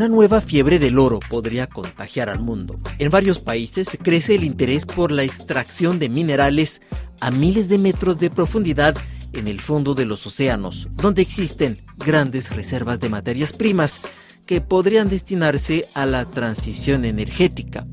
una nueva fiebre del oro podría contagiar al mundo. En varios países crece el interés por la extracción de minerales a miles de metros de profundidad en el fondo de los océanos, donde existen grandes reservas de materias primas que podrían destinarse a la transición energética.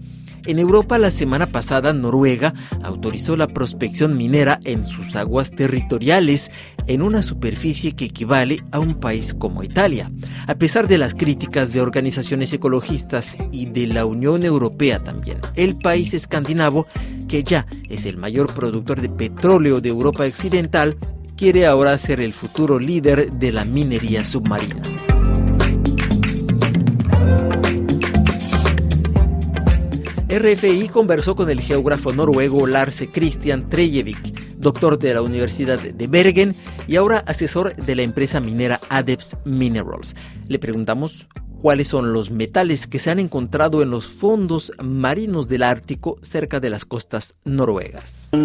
En Europa la semana pasada Noruega autorizó la prospección minera en sus aguas territoriales en una superficie que equivale a un país como Italia. A pesar de las críticas de organizaciones ecologistas y de la Unión Europea también, el país escandinavo, que ya es el mayor productor de petróleo de Europa Occidental, quiere ahora ser el futuro líder de la minería submarina. RFI conversó con el geógrafo noruego Lars Christian Trejevik, doctor de la Universidad de Bergen y ahora asesor de la empresa minera Adebs Minerals. Le preguntamos cuáles son los metales que se han encontrado en los fondos marinos del Ártico cerca de las costas noruegas. Uh,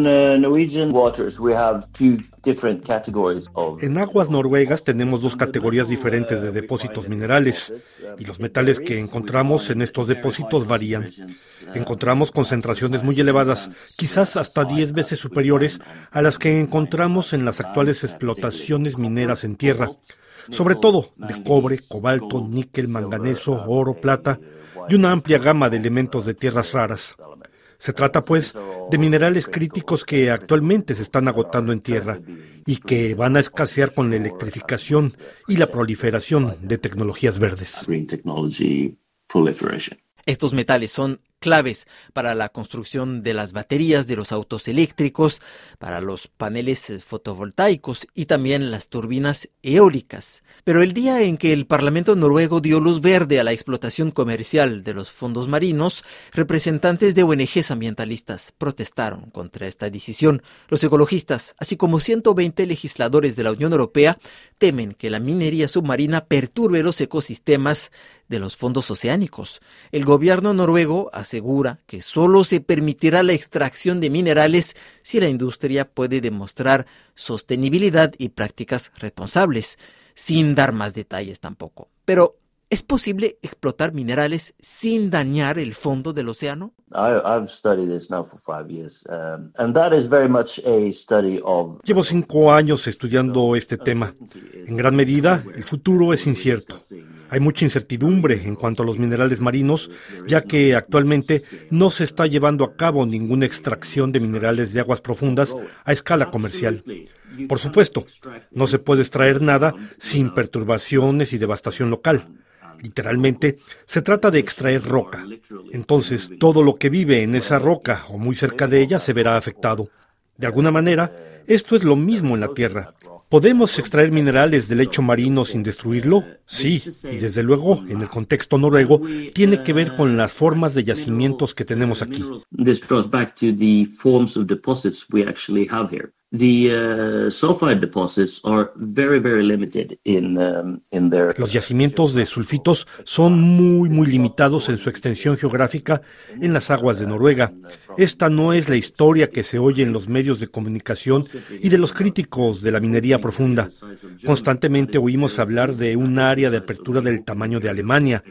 en aguas noruegas tenemos dos categorías diferentes de depósitos minerales y los metales que encontramos en estos depósitos varían. Encontramos concentraciones muy elevadas, quizás hasta 10 veces superiores a las que encontramos en las actuales explotaciones mineras en tierra sobre todo de cobre, cobalto, níquel, manganeso, oro, plata y una amplia gama de elementos de tierras raras. Se trata, pues, de minerales críticos que actualmente se están agotando en tierra y que van a escasear con la electrificación y la proliferación de tecnologías verdes. Estos metales son claves para la construcción de las baterías de los autos eléctricos, para los paneles eh, fotovoltaicos y también las turbinas eólicas. Pero el día en que el Parlamento noruego dio luz verde a la explotación comercial de los fondos marinos, representantes de ONGs ambientalistas protestaron contra esta decisión. Los ecologistas, así como 120 legisladores de la Unión Europea, temen que la minería submarina perturbe los ecosistemas de los fondos oceánicos. El gobierno noruego asegura que solo se permitirá la extracción de minerales si la industria puede demostrar sostenibilidad y prácticas responsables, sin dar más detalles tampoco. Pero, ¿es posible explotar minerales sin dañar el fondo del océano? Llevo cinco años estudiando este tema. En gran medida, el futuro es incierto. Hay mucha incertidumbre en cuanto a los minerales marinos, ya que actualmente no se está llevando a cabo ninguna extracción de minerales de aguas profundas a escala comercial. Por supuesto, no se puede extraer nada sin perturbaciones y devastación local. Literalmente, se trata de extraer roca. Entonces, todo lo que vive en esa roca o muy cerca de ella se verá afectado. De alguna manera, esto es lo mismo en la Tierra. ¿Podemos extraer minerales del lecho marino sin destruirlo? Sí, y desde luego, en el contexto noruego, tiene que ver con las formas de yacimientos que tenemos aquí. Los yacimientos de sulfitos son muy, muy limitados en su extensión geográfica en las aguas de Noruega. Esta no es la historia que se oye en los medios de comunicación y de los críticos de la minería profunda. Constantemente oímos hablar de un área de apertura del tamaño de Alemania,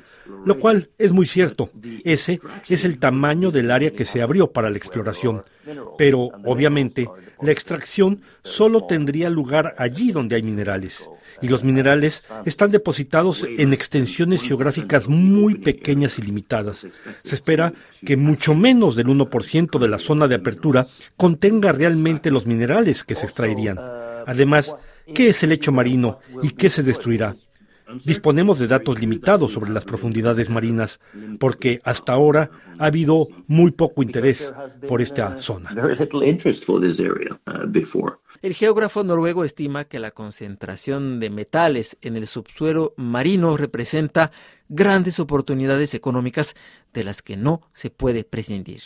lo cual es muy cierto. Ese es el tamaño del área que se abrió para la exploración. Pero, obviamente, la extracción solo tendría lugar allí donde hay minerales. Y los minerales están depositados en extensiones geográficas muy pequeñas y limitadas. Se espera que mucho menos del 1% de la zona de apertura contenga realmente los minerales que se extraerían. Además, ¿qué es el lecho marino y qué se destruirá? Disponemos de datos limitados sobre las profundidades marinas porque hasta ahora ha habido muy poco interés por esta zona. El geógrafo noruego estima que la concentración de metales en el subsuelo marino representa grandes oportunidades económicas de las que no se puede prescindir.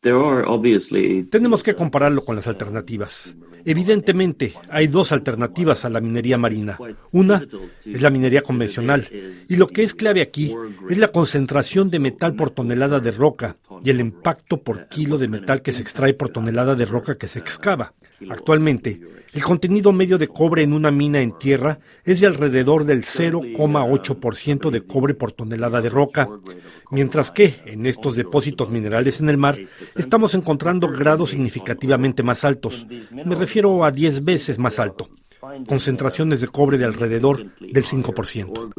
Tenemos que compararlo con las alternativas. Evidentemente, hay dos alternativas a la minería marina. Una es la minería convencional, y lo que es clave aquí es la concentración de metal por tonelada de roca y el impacto por kilo de metal que se extrae por tonelada de roca que se excava. Actualmente, el contenido medio de cobre en una mina en tierra es de alrededor del 0,8% de cobre por tonelada de roca, mientras que en estos depósitos minerales en el mar estamos encontrando grados significativamente más altos. Me refiero a 10 veces más alto concentraciones de cobre de alrededor del 5%.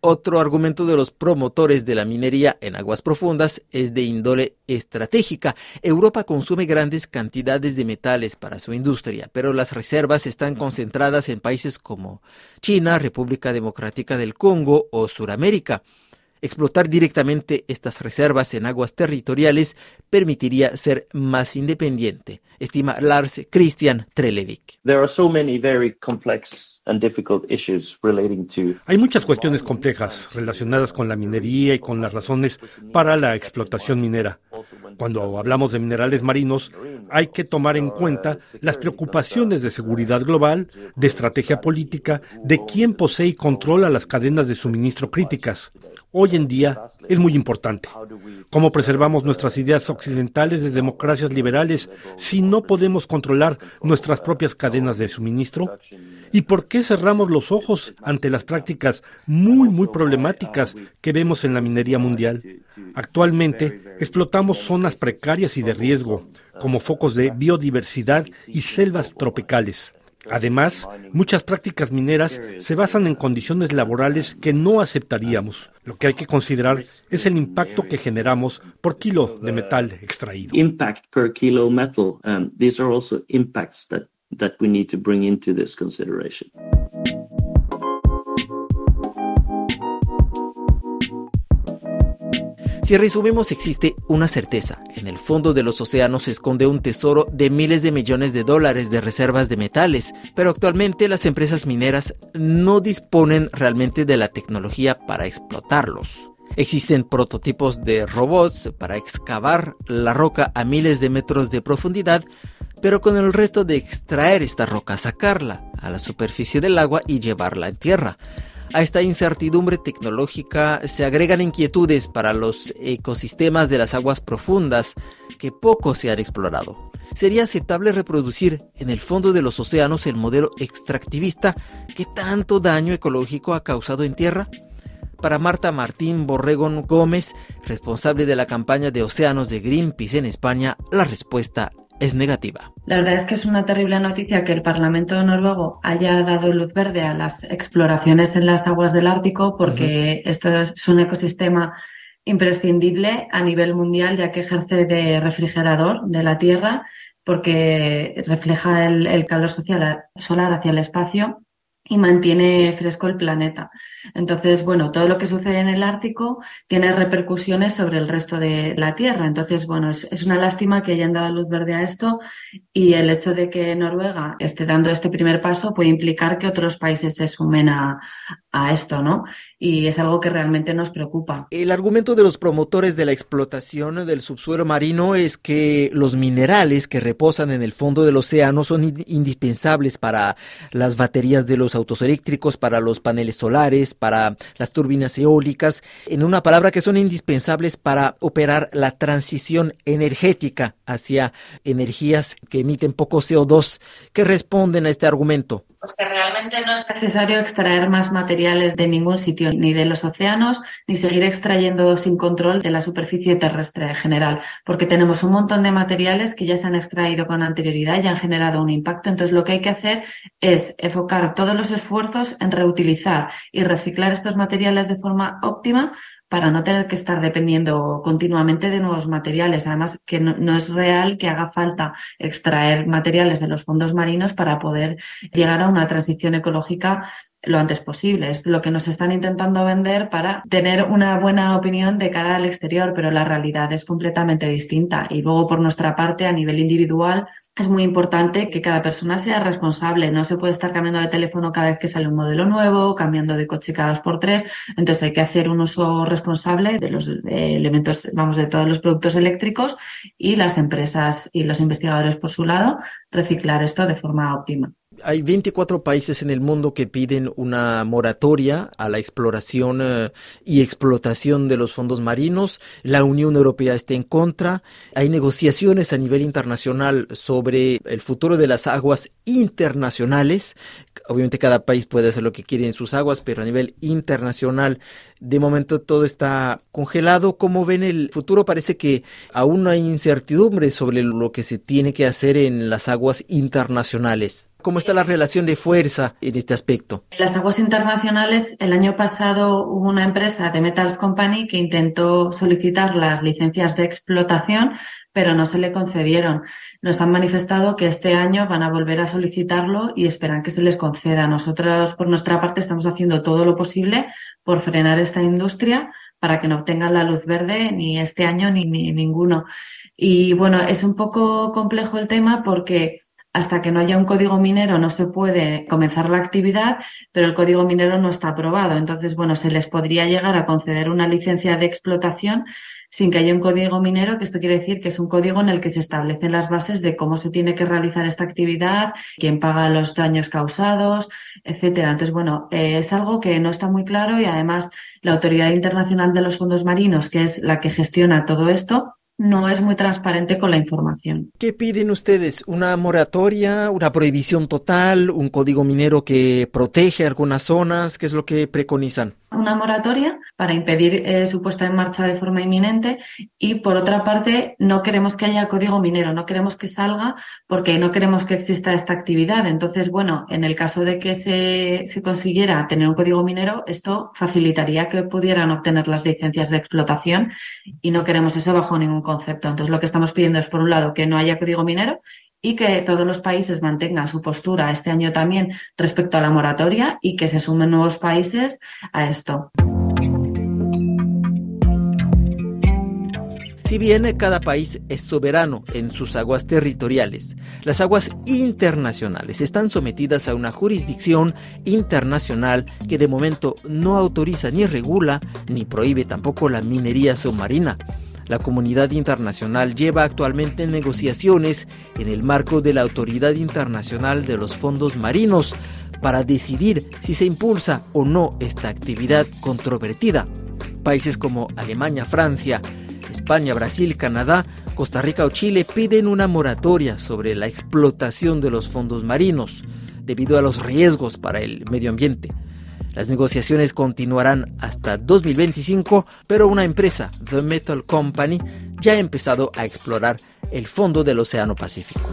Otro argumento de los promotores de la minería en aguas profundas es de índole estratégica. Europa consume grandes cantidades de metales para su industria, pero las reservas están concentradas en países como China, República Democrática del Congo o Suramérica. Explotar directamente estas reservas en aguas territoriales permitiría ser más independiente, estima Lars Christian Trelevik. Hay muchas cuestiones complejas relacionadas con la minería y con las razones para la explotación minera. Cuando hablamos de minerales marinos, hay que tomar en cuenta las preocupaciones de seguridad global, de estrategia política, de quién posee y controla las cadenas de suministro críticas hoy en día es muy importante. ¿Cómo preservamos nuestras ideas occidentales de democracias liberales si no podemos controlar nuestras propias cadenas de suministro? ¿Y por qué cerramos los ojos ante las prácticas muy, muy problemáticas que vemos en la minería mundial? Actualmente explotamos zonas precarias y de riesgo, como focos de biodiversidad y selvas tropicales. Además, muchas prácticas mineras se basan en condiciones laborales que no aceptaríamos. Lo que hay que considerar es el impacto que generamos por kilo de metal extraído. Impact per kilo metal. These are also impacts that we need to bring into this consideration. Si resumimos, existe una certeza. En el fondo de los océanos se esconde un tesoro de miles de millones de dólares de reservas de metales, pero actualmente las empresas mineras no disponen realmente de la tecnología para explotarlos. Existen prototipos de robots para excavar la roca a miles de metros de profundidad, pero con el reto de extraer esta roca, sacarla a la superficie del agua y llevarla en tierra. A esta incertidumbre tecnológica se agregan inquietudes para los ecosistemas de las aguas profundas que poco se han explorado. ¿Sería aceptable reproducir en el fondo de los océanos el modelo extractivista que tanto daño ecológico ha causado en tierra? Para Marta Martín Borregón Gómez, responsable de la campaña de océanos de Greenpeace en España, la respuesta es negativa. La verdad es que es una terrible noticia que el Parlamento noruego haya dado luz verde a las exploraciones en las aguas del Ártico porque esto es un ecosistema imprescindible a nivel mundial ya que ejerce de refrigerador de la Tierra porque refleja el, el calor social, solar hacia el espacio y mantiene fresco el planeta. Entonces, bueno, todo lo que sucede en el Ártico tiene repercusiones sobre el resto de la Tierra. Entonces, bueno, es, una lástima que hayan dado luz verde a esto y el hecho de que Noruega esté dando este primer paso puede implicar que otros países se sumen a, esto, ¿no? Y es algo que realmente nos preocupa. El argumento de los promotores de la explotación del subsuelo marino es que los minerales que reposan en el fondo del océano son indispensables para las baterías de los autos eléctricos, para los paneles solares, para las turbinas eólicas, en una palabra que son indispensables para operar la transición energética hacia energías que emiten poco CO2. ¿Qué responden a este argumento? Pues que realmente no es necesario extraer más materiales de ningún sitio, ni de los océanos, ni seguir extrayendo sin control de la superficie terrestre en general, porque tenemos un montón de materiales que ya se han extraído con anterioridad y han generado un impacto. Entonces, lo que hay que hacer es enfocar todos los esfuerzos en reutilizar y reciclar estos materiales de forma óptima para no tener que estar dependiendo continuamente de nuevos materiales. Además, que no, es real que haga falta extraer materiales de los fondos marinos para poder llegar a una transición ecológica lo antes posible. Es lo que nos están intentando vender para tener una buena opinión de cara al exterior, pero la realidad es completamente distinta. Y luego, por nuestra parte, a nivel individual, es muy importante que cada persona sea responsable. No se puede estar cambiando de teléfono cada vez que sale un modelo nuevo, cambiando de coche cada dos por tres. Entonces hay que hacer un uso responsable de los elementos, vamos, de todos los productos eléctricos y las empresas y los investigadores por su lado reciclar esto de forma óptima. Hay 24 países en el mundo que piden una moratoria a la exploración eh, y explotación de los fondos marinos. La Unión Europea está en contra. Hay negociaciones a nivel internacional sobre el futuro de las aguas internacionales. Obviamente cada país puede hacer lo que quiere en sus aguas, pero a nivel internacional de momento todo está congelado. ¿Cómo ven el futuro? Parece que aún hay incertidumbre sobre lo que se tiene que hacer en las aguas internacionales. ¿Cómo está la relación de fuerza en este aspecto? En las aguas internacionales, el año pasado hubo una empresa de Metals Company que intentó solicitar las licencias de explotación, pero no se le concedieron. Nos han manifestado que este año van a volver a solicitarlo y esperan que se les conceda. Nosotros, por nuestra parte, estamos haciendo todo lo posible por frenar esta industria para que no obtengan la luz verde ni este año ni, ni ninguno. Y bueno, es un poco complejo el tema porque hasta que no haya un código minero no se puede comenzar la actividad, pero el código minero no está aprobado. Entonces, bueno, se les podría llegar a conceder una licencia de explotación sin que haya un código minero, que esto quiere decir que es un código en el que se establecen las bases de cómo se tiene que realizar esta actividad, quién paga los daños causados, etcétera. Entonces, bueno, eh, es algo que no está muy claro y además la Autoridad Internacional de los Fondos Marinos, que es la que gestiona todo esto, no es muy transparente con la información. ¿Qué piden ustedes? ¿Una moratoria, una prohibición total, un código minero que protege algunas zonas? ¿Qué es lo que preconizan? Una moratoria para impedir eh, su puesta en marcha de forma inminente y por otra parte no queremos que haya código minero, no queremos que salga porque no queremos que exista esta actividad. Entonces, bueno, en el caso de que se, se consiguiera tener un código minero, esto facilitaría que pudieran obtener las licencias de explotación y no queremos eso bajo ningún concepto. Entonces, lo que estamos pidiendo es, por un lado, que no haya código minero y que todos los países mantengan su postura este año también respecto a la moratoria y que se sumen nuevos países a esto. Si bien cada país es soberano en sus aguas territoriales, las aguas internacionales están sometidas a una jurisdicción internacional que de momento no autoriza ni regula ni prohíbe tampoco la minería submarina. La comunidad internacional lleva actualmente negociaciones en el marco de la Autoridad Internacional de los Fondos Marinos para decidir si se impulsa o no esta actividad controvertida. Países como Alemania, Francia, España, Brasil, Canadá, Costa Rica o Chile piden una moratoria sobre la explotación de los fondos marinos debido a los riesgos para el medio ambiente. Las negociaciones continuarán hasta 2025, pero una empresa, The Metal Company, ya ha empezado a explorar el fondo del Océano Pacífico.